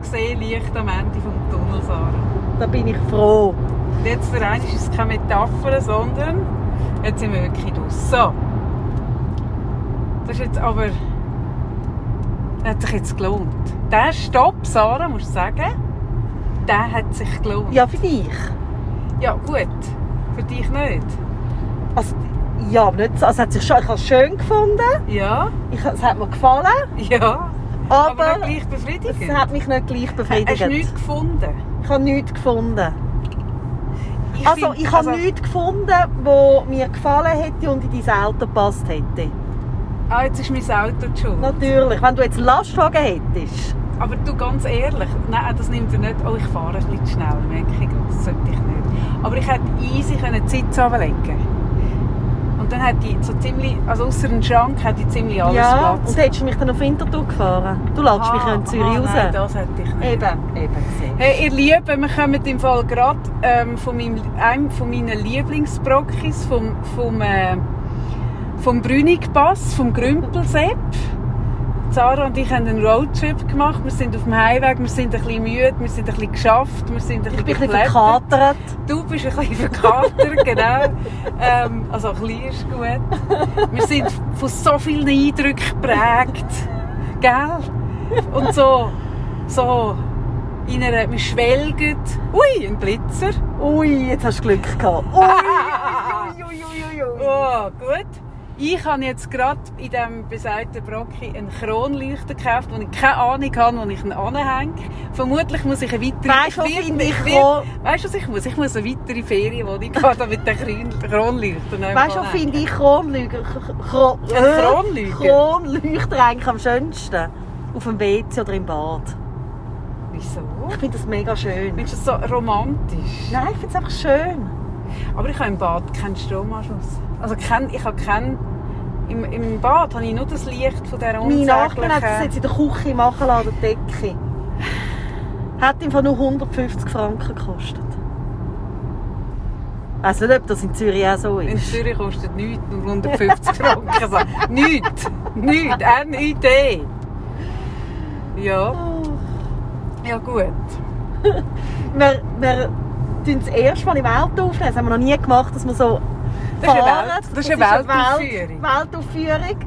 ich sehe Licht am Ende vom Tunnel, Sarah. Da bin ich froh. Und jetzt für einen ist es keine Metapher, sondern jetzt sind wir wirklich draus. So. Das ist jetzt aber... Das hat sich jetzt gelohnt. Der Stopp, Sarah, musst du sagen, der hat sich gelohnt. Ja, für dich. Ja, gut. Für dich nicht. Also, ja, aber nicht so. Also, es hat sich schon, ich habe es schön gefunden. Ja, Ich, es hat mir gefallen. ja. Aber, Aber, nicht gleich befriedigend. es hat mich nicht gleich befriedigt. Hast du nichts gefunden? Ich habe nichts gefunden. Ich Also, find- ich habe also- nichts gefunden, was mir gefallen hätte und in dein Auto gepasst hätte. Ah, jetzt ist mein Auto schuld. Natürlich. Wenn du jetzt Lastwagen hättest. Aber du, ganz ehrlich, nein, das nimmt er nicht. Oh, ich fahre ein bisschen schnell, merke ich. Das sollte ich nicht. Aber ich hätte easy können die Sitze Und dann hätte ich so ziemlich, also außer dem Schrank, hätte ich ziemlich alles ja, Platz. und hättest du mich dann auf Winterthur gefahren? Du lädst mich ja in Zürich ah, raus. Nein, das hätte ich nicht. Eben, eben. Hey, ihr Lieben, wir kommen im Fall gerade ähm, von meinem, einem von meinen Lieblingsbrockis, vom, vom, äh, vom Brünigpass, vom Grümpelsepp. Sarah und ich haben einen Roadtrip gemacht. Wir sind auf dem Heimweg, wir sind ein bisschen müde, wir sind ein bisschen geschafft, wir sind ein Ich bisschen bin ein bisschen verkatert. Du bist ein bisschen verkatert, genau. Ähm, also ein bisschen ist gut. Wir sind von so vielen Eindrücken geprägt. Gell? Und so, so in einer, wir schwelgen. Ui, ein Blitzer. Ui, jetzt hast du Glück gehabt. Ui, ui, ui, ui, ui. Oh, gut. Ich habe jetzt gerade in diesem besagten Brocki einen Kronleuchter gekauft, wo ich keine Ahnung habe, wo ich ihn anhänge. Vermutlich muss ich eine weitere... Weisst du, was ich ich will- Weißt du, was ich muss? Ich muss eine weitere Ferienwohnung haben, der Kron- Kronleuchter nicht Weißt du, was finde ich Kronlüger? Kron Ein Kronleuchter? Kronleuchter eigentlich am schönsten? Auf dem WC oder im Bad. Wieso? Ich finde das mega schön. Findest du das so romantisch? Nein, ich finde es einfach schön. Aber ich habe im Bad keinen Stromanschluss. Also kein, ich habe keinen... Im, Im Bad habe ich nur das Licht von dieser Meine Nachbarin hat das unsäglichen... jetzt in der Küche machen lassen, an der Decke. Hat Fall nur 150 Franken gekostet. Ich weiss nicht, ob das in Zürich auch so In ist. Zürich kostet nichts, nur 150 Franken. Also, nichts, nichts, N-I-D. Ja, Oh. ja gut. Wir, wir tun das erste Mal im Auto aufnehmen. Das haben wir noch nie gemacht, dass wir so Das ist eine fahren. Welt- das ist eine Welt- Weltaufführung. Weltaufführung.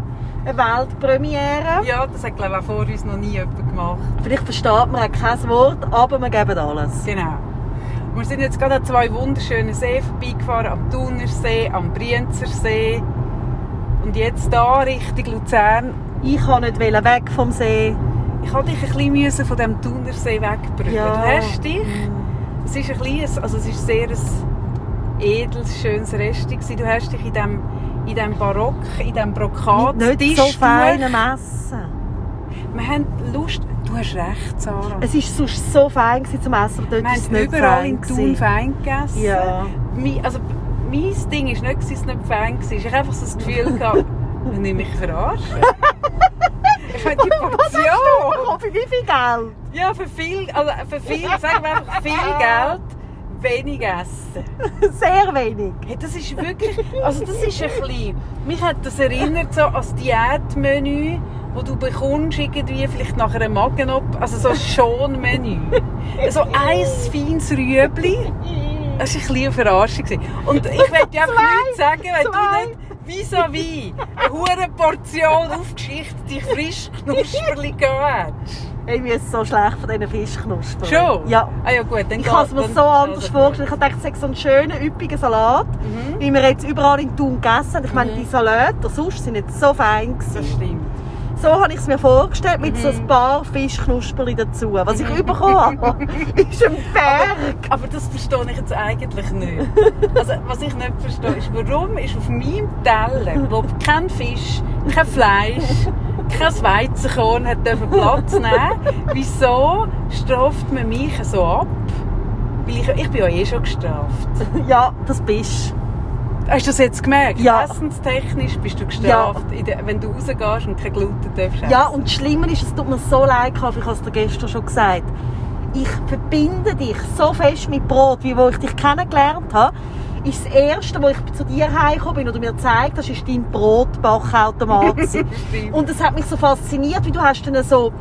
Eine Weltpremiere. Ja, das hat glaube ich auch vor uns noch nie jemand gemacht. Vielleicht versteht man auch kein Wort, aber wir geben alles. Genau. Wir sind jetzt gerade an zwei wunderschönen Seen vorbeigefahren, am Thunersee, am Brienzersee. Und jetzt da Richtung Luzern. Ich kann nicht weg vom See. Ich hatte dich ein bisschen von dem Thunersee wegbringen. Ja. Du hast dich. Es ist ein kleines, also es ist sehr ein edles, schönes gewesen. Du hast dich in dem, in dem Barock, in dem Brokat, Nicht, nicht so fein am Essen. Wir haben Lust. Du hast recht, Sarah. Es war sonst so fein zum Essen, aber dort ist es nicht überall fein in Thun fein gegessen. Ja. Mein, also, mein Ding war nicht, dass es nicht fein war. Ich hatte einfach so das Gefühl, gehabt, man nimmt mich verarschen. ich meine, die Portion. Für wie viel Geld? Ja, für viel, also für viel, sagen wir einfach viel Geld, wenig essen. Sehr wenig. Hey, das ist wirklich, also das ist ein bisschen, mich hat das erinnert so an das Diätmenü, wo du bekommst irgendwie vielleicht nach einer magen also so ein Schonmenü. So ein feines Rüebli. Das war ein bisschen eine Verarschung. Und ich will dir einfach nichts sagen, wenn Zwei. du nicht vis-à-vis eine hohe Portion aufgeschichtet frisch Knusperli hättest. Ich bin so schlecht von diesen Fischknuspern. Schon? Ja. Ah ja gut, dann Ich habe es mir so anders vorgestellt. Ich dachte, es sei so ein schöner, üppiger Salat, Mhm. wie wir jetzt überall in Thun gegessen haben. Ich meine, Mhm. die Salate sonst sind nicht so fein Das gewesen. stimmt. So habe ich es mir vorgestellt, mit Mhm. so ein paar Fischknusperli dazu. Was ich bekommen habe, ist ein Berg. Aber das verstehe ich jetzt eigentlich nicht. Also, was ich nicht verstehe, ist, warum ist auf meinem Teller, wo kein Fisch, kein Fleisch, kein Weizenkorn hat dürfen Platz nehmen, wieso straft man mich so ab? Weil ich, ich bin ja eh schon gestraft. Ja, das bist Hast du das jetzt gemerkt? Ja. Essenstechnisch bist du gestraft, der, wenn du rausgehst und kein Gluten darfst essen. Ja, und das Schlimme ist, es tut mir so leid, ich habe es dir gestern schon gesagt. Ich verbinde dich so fest mit Brot, wie wo ich dich kennengelernt habe. Ist das Erste, wo ich zu dir heimgekommen bin oder mir gezeigt hast, ist dein Brotbachautomat. und es hat mich so fasziniert, wie du hast dann so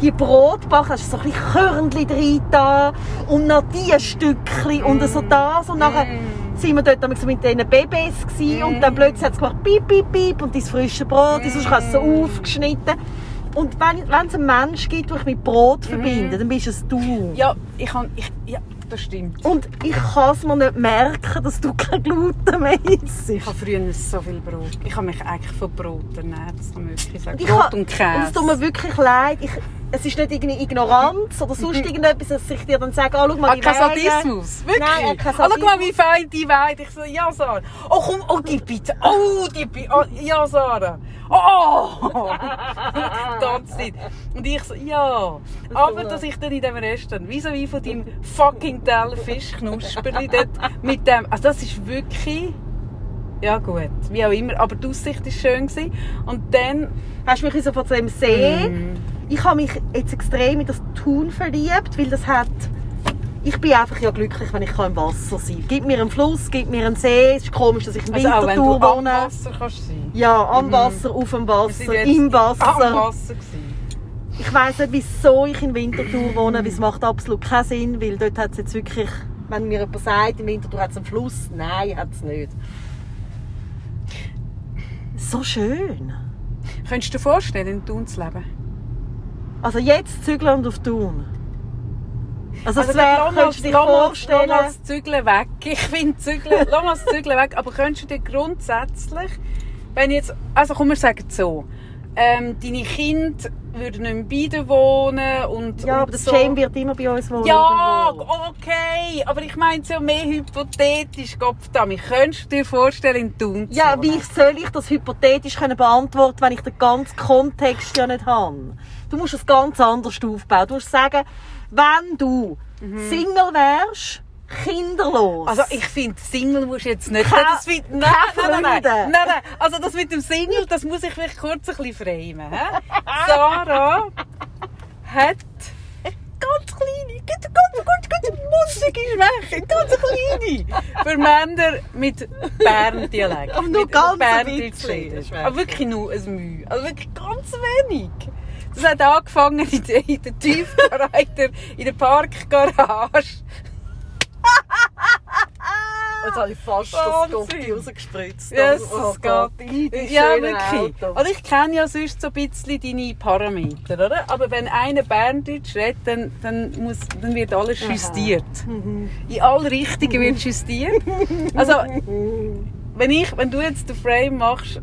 die Brotbacken, hast so ein bisschen Körnchen drin da und noch die Stückchen und so das und nachher Mm. sind wir dort mit diesen Babys gewesen, und dann plötzlich hat es gemacht piep, piep, piep und dein frische Brot, mm. sonst hast du so aufgeschnitten. Und wenn, wenn es einen Mensch gibt, der ich mit Brot verbinde, dann bist es du. Ja, ich kann... Ich, ja, das stimmt. Und ich kann es mir nicht merken, dass du kein Gluten mehr isst. Ich habe früher so viel Brot. Ich habe mich eigentlich von Brot ernährt, das kann man wirklich sagen. Ich Brot und Käse. Und es tut mir wirklich leid. Ich, es ist nicht irgendwie Ignoranz oder sonst irgendetwas, dass ich dir dann sage, oh, schau mal, Ah, die kein. Sadismus? Wirklich? Nein, äh, kein Ah, schau mal, wie fein die weht. Ich so, ja, Sarah. Oh, komm, oh, die Pizza. Oh, die Pizza. Oh, ja, Sarah. Oh! die ganze Zeit. Und ich so, ja. Aber dass ich dann in diesem Restaurant, wie so wie von deinem fucking Teller Fischknusperli dort mit dem, also das ist wirklich, ja gut, wie auch immer, aber die Aussicht war schön. Gewesen. Und dann, Hast du mich so von dem See? Mm. Ich habe mich jetzt extrem in das Thun verliebt, weil das hat... Ich bin einfach ja glücklich, wenn ich im Wasser sein kann. Gib mir einen Fluss, gib mir einen See. Es ist komisch, dass ich im also Winterthur am wohne. Wasser kannst sein. Ja, am Wasser, auf dem Wasser, im Wasser. Am Wasser gewesen. Ich weiss nicht, wieso ich in Winterthur wohne, weil es macht absolut keinen Sinn, weil dort hat es jetzt wirklich, wenn mir jemand sagt, in Winterthur hat es einen Fluss, nein, hat es nicht. So schön. Könntest du dir vorstellen, in Thun zu leben? Also jetzt zügeln und auf Thun. Also, Also Lass mal das Zügeln weg. Ich finde Zügeln, lass mal das Zügeln weg. Aber könntest du dir grundsätzlich, wenn jetzt, also komm, wir sagen es so, ähm, deine Kinder würden nicht mehr bei dir wohnen und ja, und aber das so. Jane wird immer bei uns wohnen. Ja, irgendwo. okay, aber ich meine so mehr hypothetisch, Gottverdammt. Könntest du dir vorstellen, in Thun zu Ja, wie soll ich das hypothetisch können beantworten, wenn ich den ganzen Kontext ja nicht habe? Du musst es ganz anders aufbauen. Du musst sagen, wenn du Single wärst, kinderlos. Also ich finde, Single musst du jetzt nicht... Keine- das find, nein, nein, nein, nein, nein. Also das mit dem Single, das muss ich vielleicht kurz ein bisschen framen. Sarah hat ganz kleine, ganz, ganz, ganz, ganz mussige Schwäche, ganz kleine, für Männer mit Bern-Dialekt. Aber nur Mit ganz. Schwäche. Aber wirklich nur ein Mühe. Also wirklich ganz wenig. Das hat angefangen in der, in der Tiefgarage, in der Parkgarage. Jetzt habe ich fast Wahnsinn. Gocki rausgespritzt. Jesus Oh Gott. Ja, wirklich. Also ich kenne ja sonst so ein bisschen deine Parameter, oder? Aber wenn einer Berndeutsch redet, dann, dann, muss, dann wird alles justiert. Mhm. In alle Richtungen wird justiert. Also, wenn, ich, wenn du jetzt den Frame machst,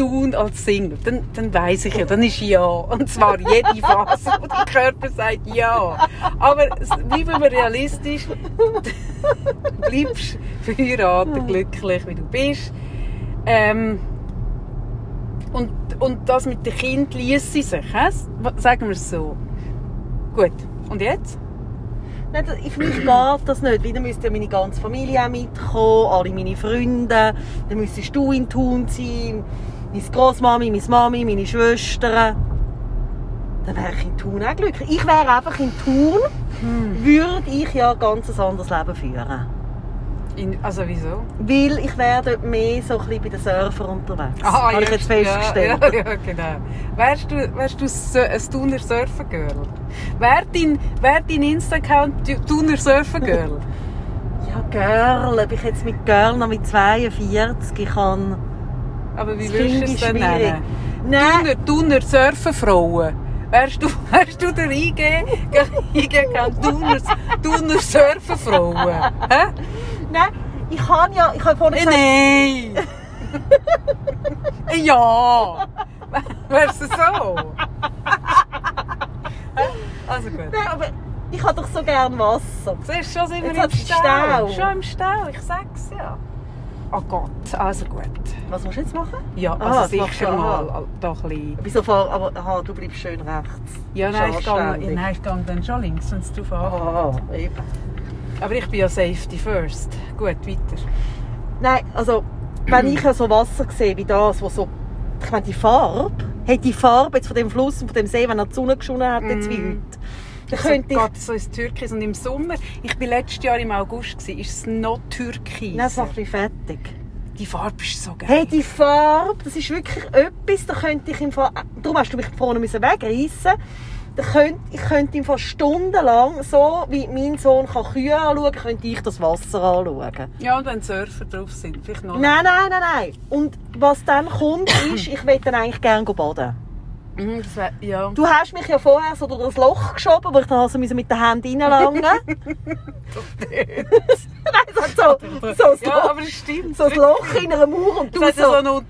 tun als Single, dann, dann weiss ich ja, dann ist ja. Und zwar jede Phase, wo der Körper sagt ja. Aber bleiben wir realistisch. Du bleibst verheiratet, glücklich, wie du bist. Ähm, und, und das mit den Kindern ließe sich, he? sagen wir es so. Gut, und jetzt? Nein, das- für mich geht das nicht. Wieder müsste ja meine ganze Familie auch mitkommen, alle meine Freunde. Dann müsstest du in Thun sein, meine Großmami, meine Mami, meine Schwestern. Dann wäre ich in Thun auch glücklich. Ich wäre einfach in Thun, würde ich ja ein ganz anderes Leben führen. In, also wieso? Weil ich wäre dort mehr so ein bisschen bei den Surfern unterwegs. Habe ich ja, jetzt festgestellt. Ja, ja, genau. Wärst du, wärst du so- ein Thuner Surfer-Girl? Wäre dein, wär dein Insta-Account Thuner Surfer-Girl? Ja, Girl, ob ich jetzt mit Girl noch mit 42 kann. Aber wie Das würdest du es denn nennen? Nein, Thuner, Surfer-Frauen. Wärst du, wärst du der IG, IG-Account Thuner, Thuner Surfer-Frauen? Hä? nein, ich kann ja, ich habe vorhin gesagt, Nein! ja! Wärst du so? Also gut. Nein, aber ich habe doch so gern Wasser. Siehst du, schon sind wir im Stau. Stau. Schon im Stau, ich sag's ja. Oh Gott, also gut. Was musst du jetzt machen? Ja, Ah, also machst sicher du, mal doch ein bisschen. Wieso fahr, aber aha, du bleibst schön rechts. Ja, nein, ich gehe, nein, ich gehe dann schon links, wenn ankommt. Aha, eben. Aber ich bin ja Safety First. Gut, weiter. Nein, also, wenn ich so Wasser sehe wie das, wo so, ich meine, die Farbe, hat die Farbe jetzt von dem Fluss und von dem See, wenn er die Sonne geschonen hat, jetzt wie Mm. heute, dann könnte ich, so ins Türkis. Und im Sommer, ich bin letztes Jahr im August, gewesen, ist es noch Türkis. nein, das macht mich fertig. Die Farbe ist so geil. Hey, die Farbe, das ist wirklich etwas, da könnte ich im Fall, darum hast du mich vorne wegreißen. Da könnt, ich könnte ihm fast stundenlang, so wie mein Sohn kann Kühe anschauen, könnte ich das Wasser anschauen. Ja, und wenn Surfer drauf sind, vielleicht noch. Nein, nein, nein, nein. Und was dann kommt, ist, ich will dann eigentlich gerne baden. Mhm, das wär, ja. Du hast mich ja vorher so durch das Loch geschoben, wo ich dann also mit den Händen reinlangen Nein, so, so, so, so, ja, aber es stimmt. so ein Loch in einer Mauer und du Das so... ist so noch...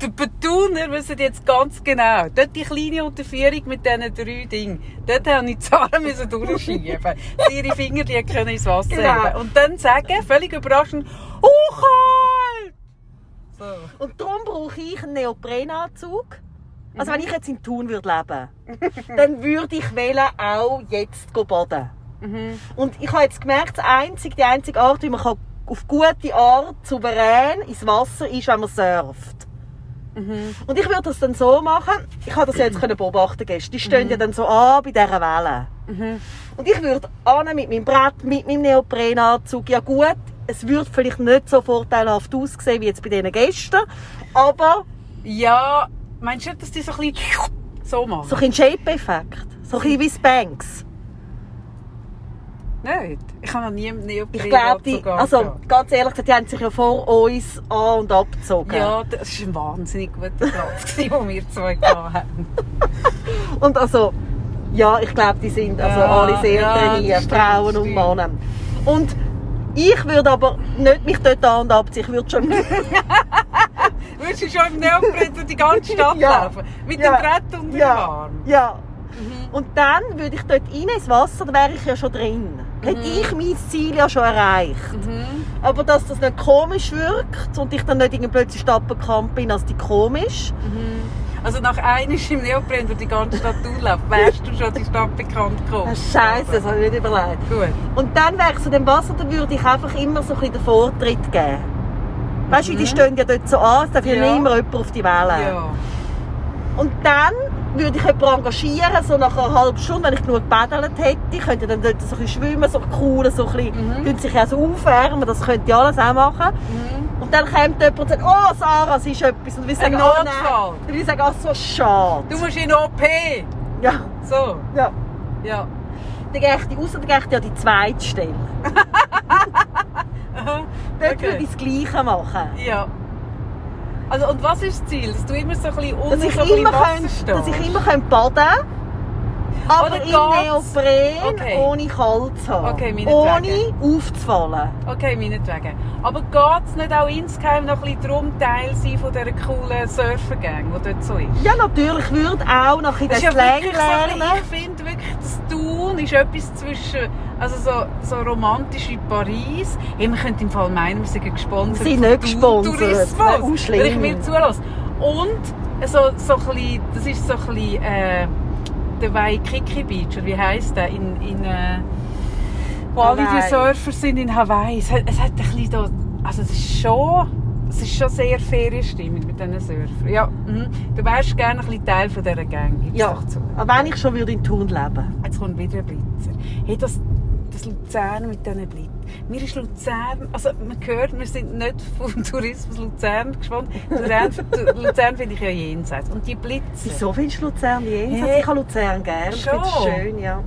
Die Betuner wissen jetzt ganz genau. Dort die kleine Unterführung mit diesen drei Dingen. Dort haben die Zahlen müssen durchschieben. Sie ihre Finger können ins Wasser Genau. heben. Und dann sagen, völlig überraschend, oh! So. Und darum brauche ich einen Neoprenanzug. Also wenn ich jetzt in Thun würde leben, dann würde ich wählen, auch jetzt baden. Mhm. Und ich habe jetzt gemerkt, das einzige, die einzige Art, wie man kann auf gute Art souverän ins Wasser ist, wenn man surft. Mhm. Und ich würde das dann so machen, ich habe das ja jetzt können beobachten gestern, die stehen ja dann so an bei dieser Welle. Mhm. Und ich würde an mit meinem Brett, mit meinem Neoprenanzug, ja gut, es würde vielleicht nicht so vorteilhaft aussehen wie jetzt bei diesen Gästen, aber Ja, meinst du nicht, dass die so ein bisschen so machen? so ein Shape-Effekt. So ein bisschen wie Spanks. Nicht? Ich habe noch nie einen Neopren Ich glaube, die, also ganz ehrlich die haben sich ja vor uns an- und abgezogen. Ja, das war ein wahnsinnig guter Platz, den wir zwei hatten. Und also, ja, ich glaube, die sind also Ja, alle sehr ja, trainiert, Frauen und. Männer. Und ich würde aber nicht mich dort an- und abziehen, ich würde schon... Würdest du schon im Neopren durch die ganze Stadt Ja. laufen? Mit Ja. dem Brett unter dem ja, Arm? ja. Mhm. Und dann würde ich dort rein ins Wasser, dann wäre ich ja schon drin. Hätte ich mein Ziel ja schon erreicht. Mhm. Aber dass das nicht komisch wirkt und ich dann nicht irgendwie plötzlich stapelkrank bin, als die komisch. Also nach einem im Neopren durch die ganze Stadt durchlaufen, wärst du schon die Stadt bekannt gekommen. Scheiße, das habe ich nicht überlegt. Gut. Und dann wäre ich so dem Wasser, dann würde ich einfach immer so ein bisschen den Vortritt geben. Weißt du, die stehen ja dort so an, es darf ja, Ja. nicht immer jemand auf die Welle. Ja. Und dann würde ich jemanden engagieren, so nach einer halben Stunde, wenn ich genug gepaddelt hätte, könnte dann dort so ein bisschen schwimmen, so cool, so ein bisschen, Mhm. sich ja so aufwärmen, das könnte ich alles auch machen. Mhm. Und dann kommt jemand und sagt, oh Sarah, es ist etwas. Und wir sagen, Ein oh Notfall. nein. Und wir sagen, ach so schade. Du musst in OP. Ja, So. ja. Ja. Dann gehe ich raus, dann gehe ich an die zweite Stelle. Aha. Dort Okay. würde ich das Gleiche machen. Ja. Also, und was ist das Ziel? Dass du immer so ein bisschen unten Dass ich, so ein bisschen immer, könnte, dass ich immer könnte baden könnte, aber Oder im geht's- Neopren, Okay. ohne kalt zu haben. Okay, ohne aufzufallen. Okay, meinetwegen. Aber geht es nicht auch insgeheim noch ein bisschen darum, Teil sein von dieser coolen Surfergang, die dort so ist? Ja, natürlich würde auch noch in den ist ja Slang so, lernen. bisschen- ich finde wirklich, das Tun ist etwas zwischen, also so, so romantisch wie Paris. Hey, man könnte im Fall meinen, wir sind gesponsert. Wir sind nicht gesponsert. Tourismus, Nein, schlimm. wenn ich mir zulasse. Und so, so ein bisschen, das ist so ein bisschen, äh, der Waikiki Beach, oder wie heisst der, in, in äh, wo alle die. Surfer sind in Hawaii. Es hat, es hat ein bisschen da, also es ist schon, es ist schon sehr Ferienstimmung mit diesen Surfern. Ja, mhm. du wärst gerne ein bisschen Teil von dieser Gang. Ja, aber wenn ich schon würde in Thun leben Jetzt kommt wieder ein Blitzer. Hey, das, das Luzern mit diesen Blitzen. Mir ist Luzern, also man hört, wir sind nicht vom Tourismus Luzern gespannt. Luzern, Luzern finde ich ja jenseits. Und die Blitze. Wieso findest du Luzern jenseits? Hey. Ich habe Luzern gerne. Ich finde es schön, ja.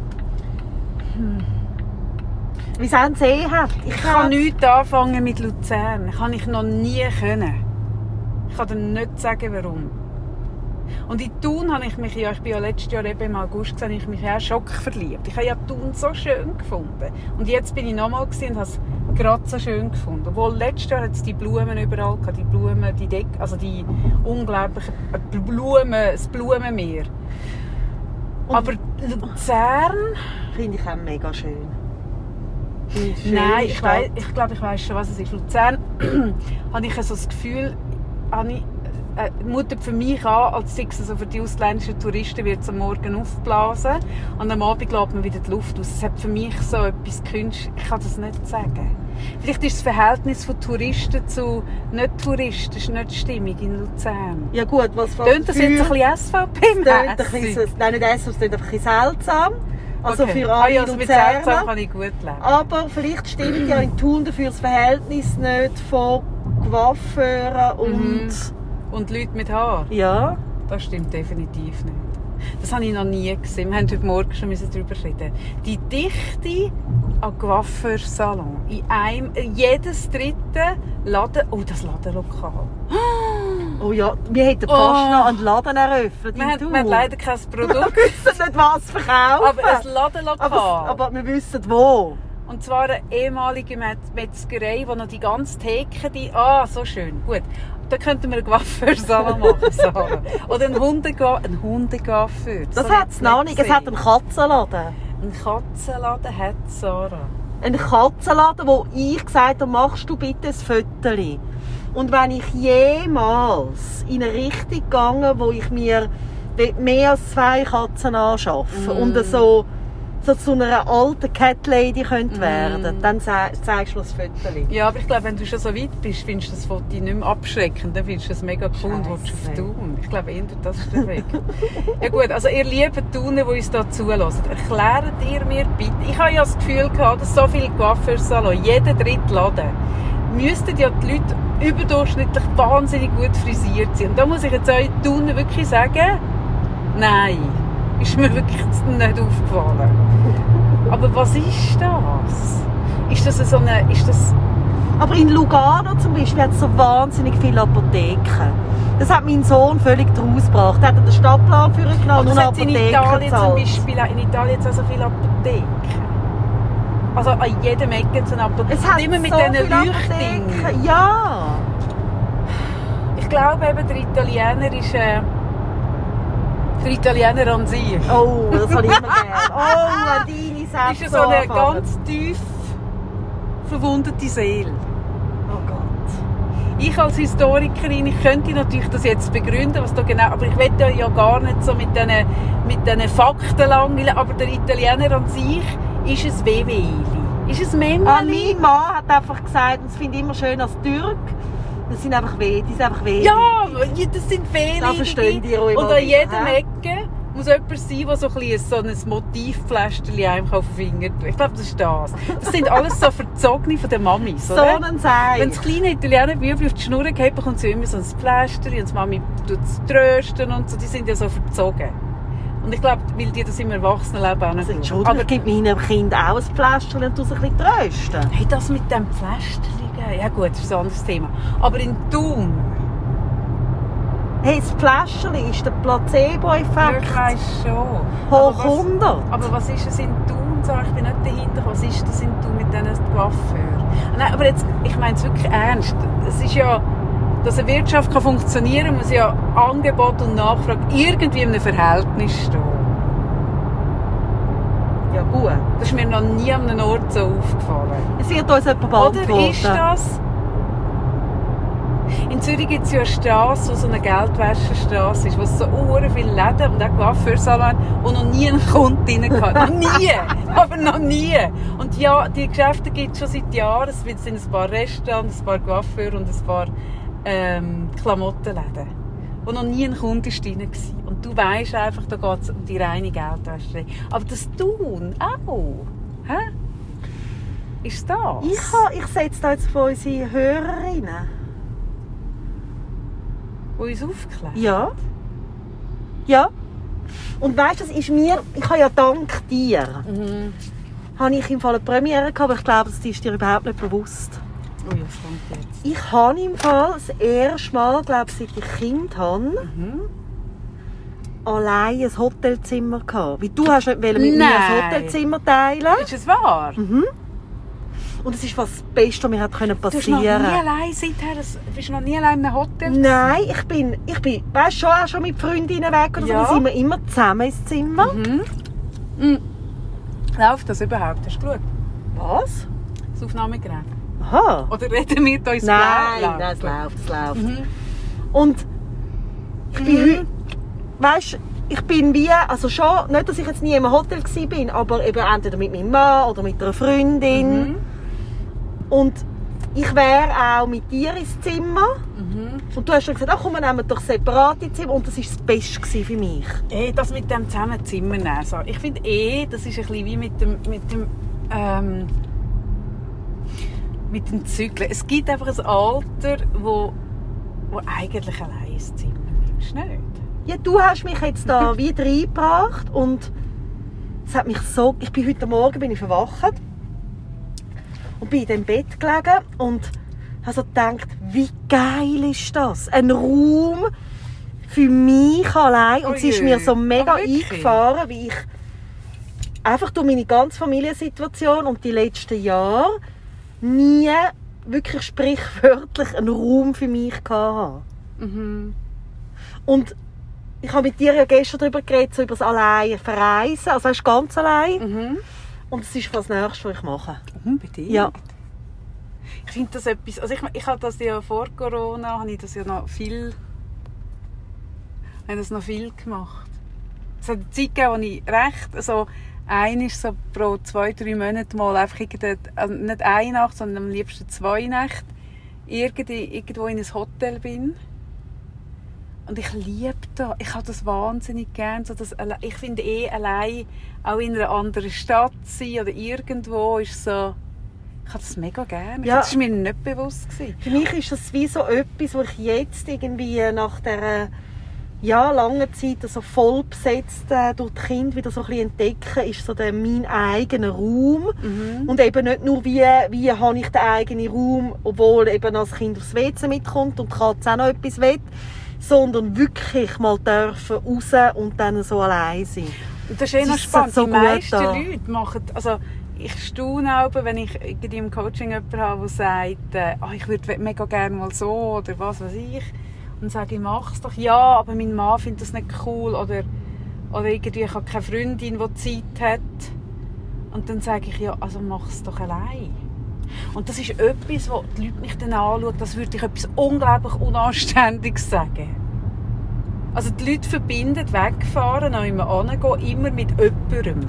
Wie es einen See hat. Ich kann nichts anfangen mit Luzern. Kann ich noch nie können. Ich kann dir nicht sagen, warum. Und in Thun habe ich mich ja, ich bin ja letztes Jahr eben im August gesehen, ich mich ja schockverliebt. Ich habe ja Thun so schön gefunden. Und jetzt bin ich nochmal gesehen und habe es gerade so schön gefunden. Obwohl letztes Jahr hat es die Blumen überall gehabt, die Blumen, die Deck, also die unglaublichen äh, Blumen, das Blumenmeer. Und- Aber Luzern, Finde ich auch mega schön. Nein, ich, weiss, ich glaube, ich weiß schon, was es ist. Luzern habe ich so das Gefühl, habe ich, äh, mutet für mich an, als sei es so für die ausländischen Touristen wird es am Morgen aufblasen und am Abend lässt man wieder die Luft aus. Es hat für mich so etwas Künstlich. Ich kann das nicht sagen. Vielleicht ist das Verhältnis von Touristen zu Nicht-Touristen ist nicht stimmig in Luzern. Ja gut, was Tönt das jetzt ein bisschen SVP-mässig? nein, nicht so, es tönt einfach ein bisschen seltsam. Also Okay. für ah, alle ja, also mit seltsam Luzerner. kann ich gut leben. Aber vielleicht stimmt ja in Thun dafür das Verhältnis nicht von Coiffeuren und... Mhm. Und Leute mit Haar. Ja, Das stimmt definitiv nicht. Das habe ich noch nie gesehen. Wir haben heute Morgen schon darüber reden. Die Dichte an Coiffeursalon. In einem, jedes dritte Laden, oh, das Ladenlokal. Oh ja, wir hätten Oh. fast noch einen Laden eröffnet. Wir haben, wir haben leider kein Wir Produkt, wissen nicht, was verkaufen. aber ein Ladenlokal. aber, aber wir wissen wo. Und zwar eine ehemalige Met- Metzgerei, wo noch die ganze Theke, die, ah, so schön, gut. Da könnten wir einen Coiffeursalon machen, Sarah. Oder einen Hundecoiffeur. Ein Hundecoiffeur. Das hat es noch nicht. Es hat einen. Katzenladen. Einen Katzenladen hat Sarah. Einen Katzenladen, wo ich gesagt habe, machst du bitte ein Foto. Und wenn ich jemals in eine Richtung gegangen, wo ich mir mehr als zwei Katzen anschaffe Mm. und so, so zu einer alten Cat Lady könnte Mm. werden, dann ze- zeigst du das Foto. Ja, aber ich glaube, wenn du schon so weit bist, findest du das Foto nicht mehr abschreckend. Dann findest du es mega cool und willst auf tun. Ich glaube, eher das ist der Weg. ja gut, also ihr lieben Tuner, die uns hier zulassen, erklärt ihr mir bitte, ich habe ja das Gefühl gehabt, dass so viele Coiffeursalon, jeder dritte Laden, müssten ja die Leute überdurchschnittlich wahnsinnig gut frisiert sein. Und da muss ich jetzt euch Tuner wirklich sagen, nein, ist mir wirklich nicht aufgefallen. Aber was ist das? Ist das so eine, ist das Aber in Lugano zum Beispiel hat es so wahnsinnig viele Apotheken. Das hat mein Sohn völlig draus gebracht. Er hat den Stadtplan für ihn genommen und hat in Apotheken Italien zum gezahlt. Beispiel auch- in Italien jetzt auch so viele Apotheken. Also an jedem Ecke so eine Apotheke. Es hat immer mit so diesen Leuchtdingen. Apotheken. Ja. Ich glaube eben, der Italiener ist äh, der Italiener an sich. Oh, das habe ich immer gerne. Oh, deine Sätze ist ja so eine ganz tief verwundete Seele. Oh Gott. Ich als Historikerin, ich könnte natürlich das jetzt begründen, was da genau, aber ich will ja gar nicht so mit diesen mit Fakten langweilen, aber der Italiener an sich ist es Wehwehli. Ist es Ah, Männchen? mein Mann hat einfach gesagt, und das finde ich immer schön als Türk, das sind einfach weh, die sind einfach weh. Ja, das sind Fehler. Da verstehen die immer Und an jedem hä? Ecke muss jemand sein, der so ein, bisschen so ein Motivpflasterchen einem auf den Finger tut. Ich glaube, das ist das. Das sind alles so Verzogene von den Mamis, So oder? ein Seil. Wenn das kleine Italiener Bübli auf die Schnur geht, bekommt sie immer so ein Pflaster und die Mami tut es trösten und so. Die sind ja so verzogen. Und ich glaube, weil die das im Erwachsenenleben auch nicht also. Entschuldigung, Aber ich gebe meinem Kind auch ein Pflaster und tue es ein bisschen trösten. hey, das mit dem Pflasterchen, ja gut, das ist ein anderes Thema. Aber in Thun, Hey, das Pflasterli ist der ich Placebo-Effekt. weiss schon. Hoch Aber was- 100. Aber was ist es in Thun? Ich bin nicht dahinter. Was ist das in Thun mit diesen Coiffeuren? Nein, aber jetzt, ich meine es wirklich ernst. Es ist ja, dass eine Wirtschaft kann funktionieren muss ja Angebot und Nachfrage irgendwie in einem Verhältnis stehen. Ja gut. Das ist mir noch nie an einem Ort so aufgefallen. Es wird uns jemand beantworten. Oder ist das... In Zürich gibt es ja eine Straße, wo so eine Geldwäschestraße ist, wo es so ure viele Läden und auch Coiffeursalon wo noch nie ein Kunde rein kann. noch nie! Aber noch nie! Und ja, die Geschäfte gibt es schon seit Jahren. Es sind ein paar Restaurants, ein paar Coiffeur und ein paar ähm, Klamottenläden, wo noch nie ein Kunde ist drin war. Und du weisst einfach, da geht es um die reine Geldwäscherei. Aber das Tun auch. Hä? Ist das? Ich, ha- ich setze da jetzt von unsere Hörerinnen. die uns aufklärt. Ja. Ja. Und weißt du, das ist mir, ich habe ja dank dir, Mhm. habe ich im Fall eine Premiere gehabt, aber ich glaube, das ist dir überhaupt nicht bewusst. Oh ja, jetzt. Ich habe im Fall das erste Mal, glaube ich, seit ich Kind habe, Mhm. allein ein Hotelzimmer gehabt. Weil du hast nicht mit mir Nein. ein Hotelzimmer teilen. Ist es wahr? Mhm. Und es ist fast das Beste, was mir hat können Du bist noch nie passieren. allein seither. das- Du bist noch nie allein in einem Hotel. Nein, ich bin, ich bin, weißt schon, auch schon mit Freundinnen weg oder Ja. so, sind wir immer zusammen ins Zimmer. Mhm. Mhm. Läuft das überhaupt? Hast du geschaut? Was? Das Aufnahmegerät? Aha. Oder reden wir ins Nein, nein, es läuft, es läuft. Mhm. Und ich bin Mhm. heute, weißt, ich bin wie, also schon, nicht, dass ich jetzt nie im Hotel bin, aber eben entweder mit meinem Mann oder mit einer Freundin. Mhm. Und ich wäre auch mit dir ins Zimmer. Mhm. Und du hast dann gesagt, ach komm, wir nehmen doch separate Zimmer. Und das war das Beste für mich. Eh, das mit dem zusammen Zimmer nehmen. So. Ich finde eh, das ist ein bisschen wie mit dem, mit dem, ähm, mit dem Zyklen. Es gibt einfach ein Alter, wo, wo eigentlich allein ein Zimmer nimmst, nicht? ja, du hast mich jetzt da wieder reingebracht und es hat mich so, ich bin heute Morgen bin ich verwacht und bin in dem Bett gelegen und habe so gedacht, wie geil ist das? Ein Raum für mich allein und Oh sie ist je. mir so mega wirklich? eingefahren, wie ich einfach durch meine ganze Familiensituation und die letzten Jahre nie wirklich sprichwörtlich einen Raum für mich hatte. Mhm. Und ich habe mit dir ja gestern darüber geredet, so über das allein verreisen, also weißt, ganz allein. Mhm. Und das ist das Nächste, was ich mache. Unbedingt. Ja. Ich finde das etwas, also ich, ich habe das ja vor Corona, habe ich das ja noch viel, habe das noch viel gemacht. Es hat eine Zeit gegeben, wo ich recht, also ein ist so pro zwei, drei Monate mal einfach irgendeine, also nicht eine Nacht, sondern am liebsten zwei Nächte irgendwo in ein Hotel bin. Und ich liebe das. Ich habe das wahnsinnig gern. So das, ich finde eh allein auch in einer anderen Stadt sein oder irgendwo ist so. Ich habe das mega gern. Ja. Das war mir nicht bewusst. Gewesen. Für mich ist das wie so etwas, wo ich jetzt irgendwie nach der ja, langen Zeit so voll besetzt äh, durch die Kinder wieder so ein bisschen entdecken, ist so der, mein eigener Raum. Mhm. Und eben nicht nur, wie, wie habe ich den eigenen Raum, obwohl eben als Kind aufs WC mitkommt und die Katze auch noch etwas will, sondern wirklich mal dürfen raus und dann so allein sein. Und das ist eh noch spannend. so die meisten da. Leute machen, also ich staune auch, wenn ich irgendwie im Coaching jemanden habe, der sagt, äh, «Ah, ich würde mega gerne mal so oder was weiß ich. Und sage ich, mach's doch. Ja, aber mein Mann findet das nicht cool oder, oder irgendwie, ich habe keine Freundin, die Zeit hat. Und dann sage ich, ja, also mach's doch allein. Und das ist etwas, wo die Leute mich dann anschauen, das würde ich etwas unglaublich Unanständiges sagen. Also die Leute verbinden wegfahren, noch immer hingehen, immer mit jemandem.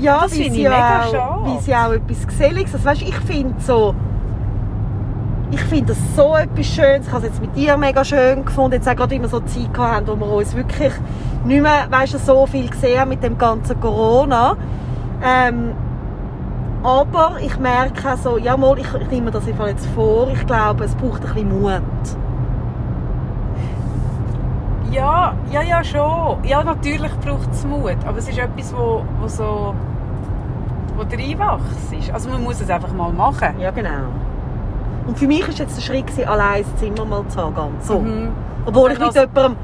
Ja, Das wie finde sie ich mega auch, schade. Wie sie auch etwas Geselliges. Also, weißt, ich finde so, ich finde das so etwas Schönes. Ich habe es jetzt mit dir mega schön gefunden. Jetzt auch gerade immer so Zeit haben, wo wir uns wirklich nicht mehr, weißt, so viel gesehen haben mit dem ganzen Corona. Ähm, aber ich merke auch so, ja mal, ich, ich nehme mir das einfach jetzt vor. Ich glaube, es braucht ein bisschen Mut. Ja, ja, ja, schon. Ja, natürlich braucht es Mut. Aber es ist etwas, wo, wo so wo reinwächst. Also man muss es einfach mal machen. Ja, genau. Und für mich ist jetzt der Schritt, gewesen, allein das Zimmer mal zu haben. So. Mhm. Obwohl ich mit jemandem,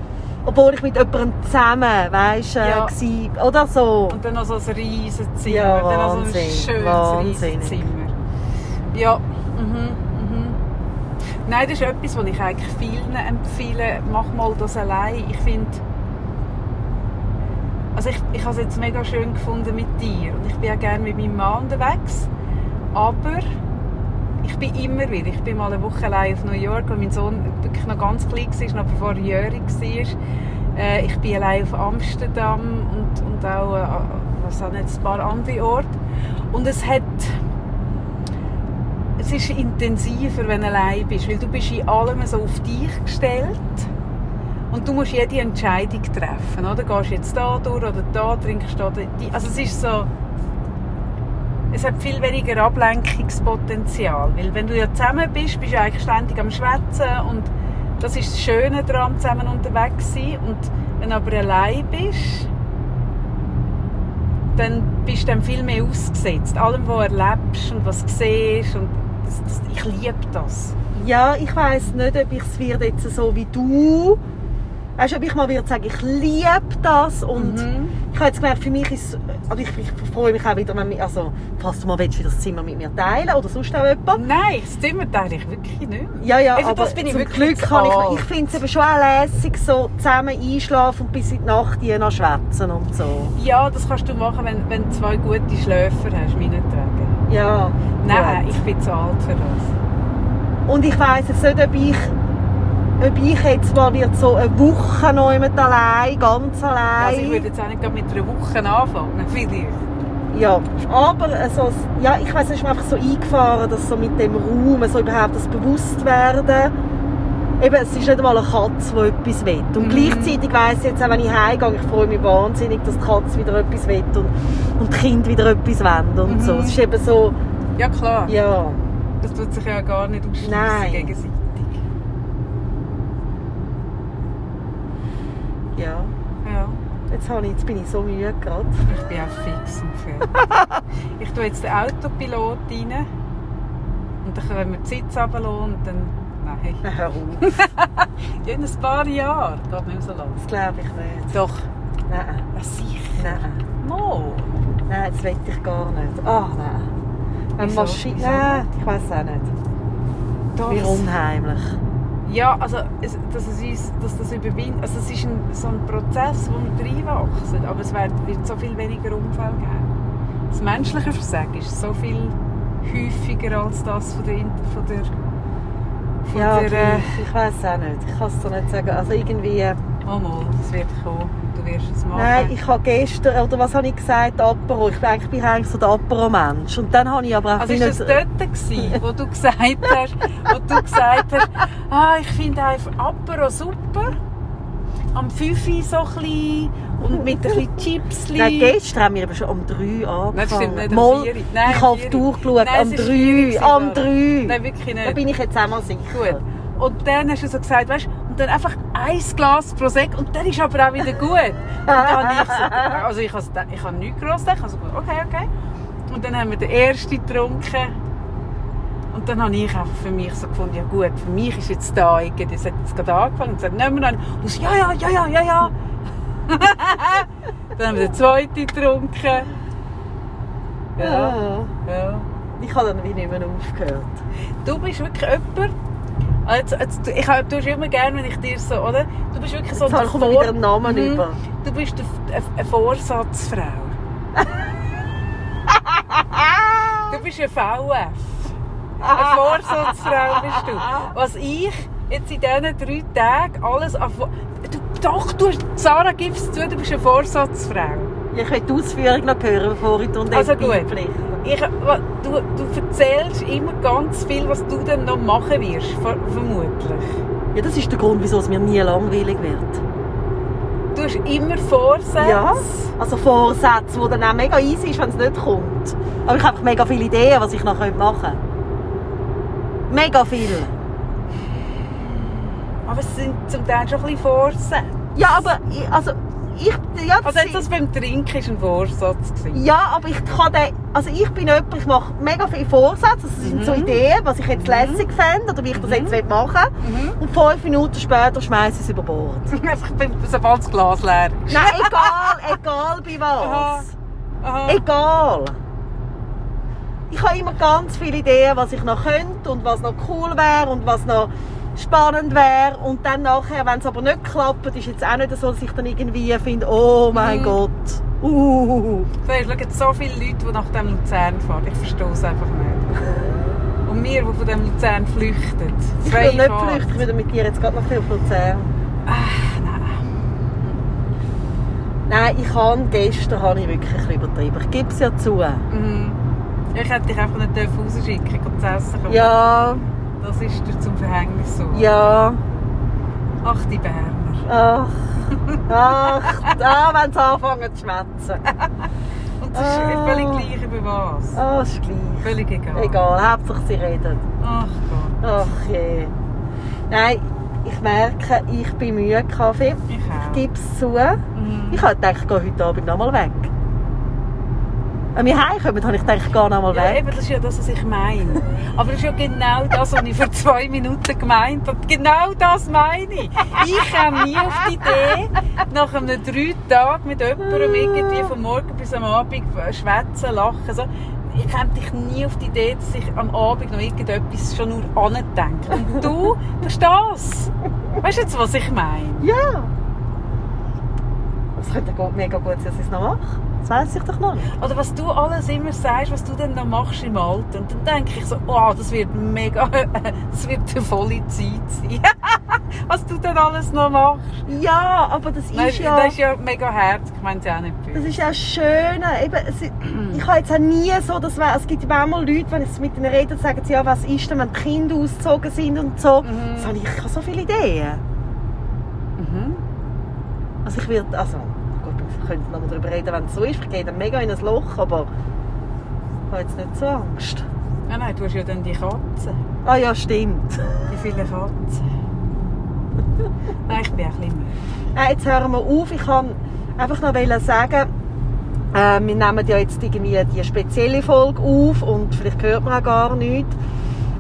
obwohl ich mit jemandem zusammen, weißt, äh, Ja. gsi- oder so. Und dann noch so ein riesen Zimmer. Ja, dann noch so ein Wahnsinn, schönes wahnsinnig. riesen Zimmer. Ja. Mhm. Mhm. Nein, das ist etwas, was ich eigentlich vielen empfehle. Mach mal das allein. Ich finde, also ich, ich habe es jetzt mega schön gefunden mit dir und ich bin auch gerne mit meinem Mann unterwegs. Aber ich bin immer wieder, ich bin mal eine Woche allein auf New York, weil mein Sohn wirklich noch ganz klein war, noch bevor er jährig war. Äh, ich bin allein auf Amsterdam und, und auch äh, was auch nicht, ein paar andere Orte. Und es hat es ist intensiver, wenn du allein bist, weil du bist in allem so auf dich gestellt und du musst jede Entscheidung treffen, oder? Gehst jetzt da durch oder da, trinkst da, also es ist so, es hat viel weniger Ablenkungspotenzial, weil wenn du ja zusammen bist, bist du eigentlich ständig am Schwätzen und das ist das Schöne daran, zusammen unterwegs zu sein und wenn du aber allein bist, dann bist du dann viel mehr ausgesetzt, allem, was du erlebst und was du siehst und das, das, ich liebe das. Ja, ich weiss nicht, ob ich es jetzt so wie du. Weißt du, ob ich mal würde sagen, ich liebe das und Mhm. ich habe jetzt gemerkt, für mich ist also ich, ich freue mich auch wieder, wenn mich, also falls du mal willst, das Zimmer mit mir teilen oder sonst auch jemand. Nein, das Zimmer teile ich wirklich nicht. Ja, ja, Einfach, aber das bin ich zum Glück kann ich, ich finde es eben schon auch lässig, so zusammen einschlafen und bis in die Nacht hier noch schwätzen und so. Ja, das kannst du machen, wenn, wenn du zwei gute Schläfer hast, meinetwegen. Ja. Nein, gut. ich bin zu alt für das. Und ich weiss jetzt nicht, ob ich, ob ich jetzt mal wird so eine Woche noch jemand allein, ganz allein. Also ich würde jetzt auch nicht mit einer Woche anfangen, vielleicht. Ja, aber also, ja, ich weiss, es ist mir einfach so eingefahren, dass so mit dem Raum so überhaupt das Bewusstwerden, eben, es ist nicht einmal eine Katze, die etwas will. Und Mhm. gleichzeitig weiss ich jetzt auch, wenn ich heimgehe, ich freue mich wahnsinnig, dass die Katze wieder etwas will und, und die Kinder wieder etwas wollen und so. Mhm. Es ist eben so, Ja klar, ja, das tut sich ja gar nicht ausschließen Nein. gegenseitig. ja. Jetzt, habe ich, jetzt bin ich so müde gerade. Ich bin auch fix und fertig. ich tue jetzt den Autopilot rein. Und dann können wir die Sitz runterlassen und dann... Nein. Hör auf. Ja, in ein paar Jahren. Geht nicht mehr so lang. Das glaube ich nicht. Doch. Nein, Ja, sicher. nein. Mo. Nein, das will ich gar nicht. Ah, nein. Wenn Wieso? Maschine... Wieso Nein, ich weiß auch nicht. Doch. Wie unheimlich. Ja, also, es, dass, es uns, dass das überwindet. Also, es ist ein, so ein Prozess, wo wir reinwachsen. Aber es wird, wird so viel weniger Unfälle geben. Das menschliche Versagen ist so viel häufiger als das von der. Von der, von Ja, der äh, ich, ich weiß auch nicht. Ich kann es dir nicht sagen. Also irgendwie... oh mal, es wird kommen. Du wirst es machen. Nein, ich habe gestern, oder was habe ich gesagt, Apero. Ich bin eigentlich, eigentlich so der Apero-Mensch. Und dann habe ich aber auch Also ist das dort gewesen, wo du gesagt hast, wo du gesagt hast, ah, ich finde einfach Apero super. Am 5 Uhr so ein bisschen und mit ein bisschen Chips. Nein, gestern haben wir aber schon um 3 angefangen. Nein, das stimmt nicht, um Mal, vier. Nein, ich um habe auf vier. die Uhr geschaut, Nein, um vier 3, gewesen, um Sarah. 3. Nein, wirklich nicht. Da bin ich jetzt einmal sicher. Gut. Und dann hast du so gesagt, weißt und dann einfach ein Glas pro Sek und dann ist aber auch wieder gut. Und dann habe ich so, also ich habe, ich habe nichts groß gedacht, also okay, okay. Und dann haben wir den ersten getrunken. Und dann habe ich einfach für mich so gefunden, ja gut, für mich ist jetzt da irgendwie, das hat jetzt gerade angefangen und gesagt, nehmen wir dann. Und so, ja, ja, ja, ja, ja, ja. dann haben wir den zweiten getrunken. Ja, Ja. ja. Ich habe dann wie nicht mehr aufgehört. Du bist wirklich jemand, Ah, jetzt, jetzt, du- ich, hab- du hast immer gerne, wenn ich dir so, oder? Du bist wirklich so Jetzt habe ich wieder Namen Mhm. über. Du bist der, eine, Vorsatzfrau. du bist eine VF. Eine Vorsatzfrau bist du. Was ich jetzt in diesen drei Tagen alles... an- Du, doch, du, Sarah, gib es zu, du bist eine Vorsatzfrau. Ich will die Ausführung noch hören, bevor ich die Also gut. Ich, du, du erzählst immer ganz viel, was du dann noch machen wirst, ver vermutlich. Ja, das ist der Grund, wieso es mir nie langweilig wird. Du hast immer Vorsätze. Ja. Also Vorsätze, die dann auch mega easy ist, wenn es nicht kommt. Aber ich habe einfach mega viele Ideen, was ich noch machen könnte. Mega viel. Aber es sind zum Teil schon ein bisschen Vorsätze. Ja, aber ich, also ich, ja, Also jetzt das beim Trinken war ein Vorsatz. gewesen. ja, aber ich kann den, also ich bin jemand, ich mache mega viele Vorsätze, das sind so Mhm. Ideen, was ich jetzt lässig fände oder wie ich das jetzt will machen Mhm. Und fünf Minuten später schmeiße ich es über Bord. Einfach beim- sobald das Glas leer ist. Nein, egal, egal bei Aha. was. Aha. Egal. Ich habe immer ganz viele Ideen, was ich noch könnte und was noch cool wäre und was noch spannend wäre. Und dann nachher, wenn es aber nicht klappt, ist jetzt auch nicht so, dass ich dann irgendwie finde, oh mein Mhm. Gott. Uh. Siehst, schau jetzt so viele Leute, die nach dem Luzern fahren. Ich verstehe es einfach nicht. Und wir, die von dem Luzern flüchten. Ich will nicht Fahrt. flüchten, ich will mit dir jetzt gerade noch auf Luzern. Ah, nein. Nein, ich habe gestern habe ich wirklich ein übertrieben. Ich gebe es ja zu. Mhm. Ich hätte dich einfach nicht rausschicken dürfen, zu essen. Ja, Das ist dir zum Verhängnis so. ja. Ach, die Berner. Ach, ach, ah, wenn sie anfangen zu schwätzen. Und es ist Ah. völlig gleich über was. Ah, ist gleich. Völlig egal. Egal, Hauptsache sie reden. Ach Gott. Ach je. Nein, ich merke, ich bin müde, Kaffee. Ich Ich gebe es zu. Mhm. Ich habe gedacht, ich gehe heute Abend noch mal weg. Wenn wir heimkommen, habe ich gedacht, ich gehe noch mal Ja, weg. eben, das ist ja das, was ich meine. Aber das ist ja genau das, was ich vor zwei Minuten gemeint habe. Genau das meine ich. Ich komme nie auf die Idee, nach einem drei Tagen mit jemandem irgendwie von morgen bis am Abend schwätzen, lachen. So. Ich komme dich nie auf die Idee, dass ich am Abend noch irgendetwas schon nur andenke. Und du, das ist das. Weißt du jetzt, was ich meine? Ja. Es könnte mega gut sein, dass ich es noch mache. Das weiss ich doch noch nicht. Oder was du alles immer sagst, was du dann noch machst im Alter. Und dann denke ich so, oh, das wird mega, das wird eine volle Zeit sein. was du dann alles noch machst. Ja, aber das Nein, ist ja... Das ist ja mega herzig, ich meine es auch nicht Das böse. ist ja das Schöne. Eben, ich habe jetzt auch nie so, dass wir, es gibt ja manchmal Leute, wenn ich mit ihnen rede, sagen sie, ja, was ist denn, wenn die Kinder ausgezogen sind und so. Mhm. Das habe ich, ich habe so viele Ideen. Mhm. Also ich würde, also könnten noch darüber reden, wenn es so ist. Ich gehe dann mega in ein Loch, aber ich habe jetzt nicht so Angst. Nein, nein, du hast ja dann die Katze. Ah ja, stimmt. Die vielen Katzen. nein, ich bin ein bisschen müde. Äh, jetzt hören wir auf. Ich habe einfach noch sagen, äh, wir nehmen ja jetzt irgendwie die spezielle Folge auf und vielleicht hört man auch gar nichts.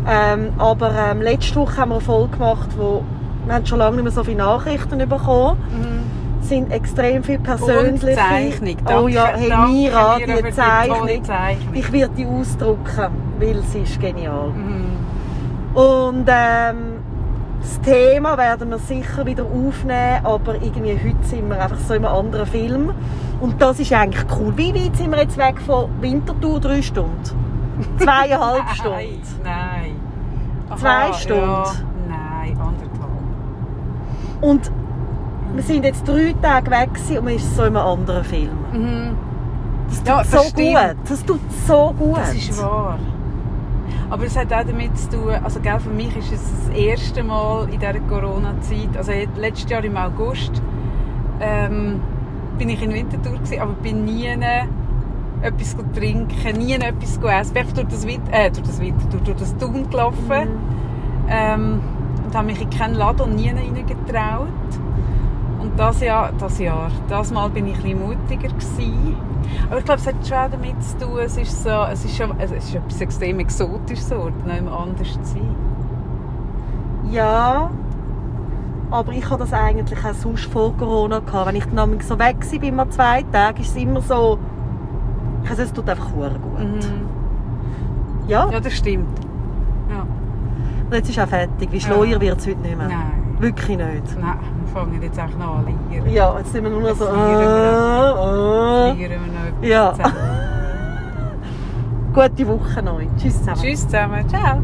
Ähm, aber ähm, letzte Woche haben wir eine Folge gemacht, wo wir haben schon lange nicht mehr so viele Nachrichten bekommen. Mhm. Es sind extrem viele Und persönliche. Zeichnung. oh Danke, ja, hey danke Mira, die die Zeichnung. Zeichnung. Ich werde die ausdrucken, weil sie ist genial. Mhm. Und ähm, das Thema werden wir sicher wieder aufnehmen, aber irgendwie heute sind wir einfach so in einem anderen Film. Und das ist eigentlich cool. Wie weit sind wir jetzt weg von Winterthur? Drei Stunden? Zweieinhalb Nein, Stunden? nein. Aha, Zwei Stunden? Ja, nein, anderthalb. Und wir sind jetzt drei Tage weg und man ist so in einem anderen Film. Mhm. Das tut Ja, so stimmt. gut. Das tut so gut. Das ist wahr. Aber es hat auch damit zu tun, also gell, für mich ist es das erste Mal in dieser Corona-Zeit, also letztes Jahr im August, ähm, bin ich in Winterthur gewesen, aber bin nie etwas zu trinken, nie etwas zu essen. Bin einfach durch das, Wit äh, durch das Winterthur, durch das Tun gelaufen Mhm. ähm, und habe mich in keinen Laden und nie reingetraut. Und das Jahr, das Jahr, das Mal bin ich ein bisschen mutiger gewesen. Aber ich glaube, es hat schon damit zu tun, es ist, so, es ist, schon, es ist etwas extrem Exotisches, so, nicht mehr anders zu sein. Ja, aber ich hatte das eigentlich auch sonst vor Corona. Gehabt. Wenn ich dann so weg war, bei mal zwei Tage, ist es immer so, ich weiß, es tut einfach gut. Mhm. Ja, Ja, das stimmt. Ja. und jetzt ist auch fertig. Wie Ja. schleuer wird es heute nicht mehr. Nein. Wirklich nicht. Nein, wir fangen jetzt echt noch an lieren. Ja, jetzt sind wir nur noch so. Jetzt lieren wir. Äh, äh. Lieren wir noch Ja. Gute Woche noch. Tschüss zusammen. Tschüss zusammen. Ciao.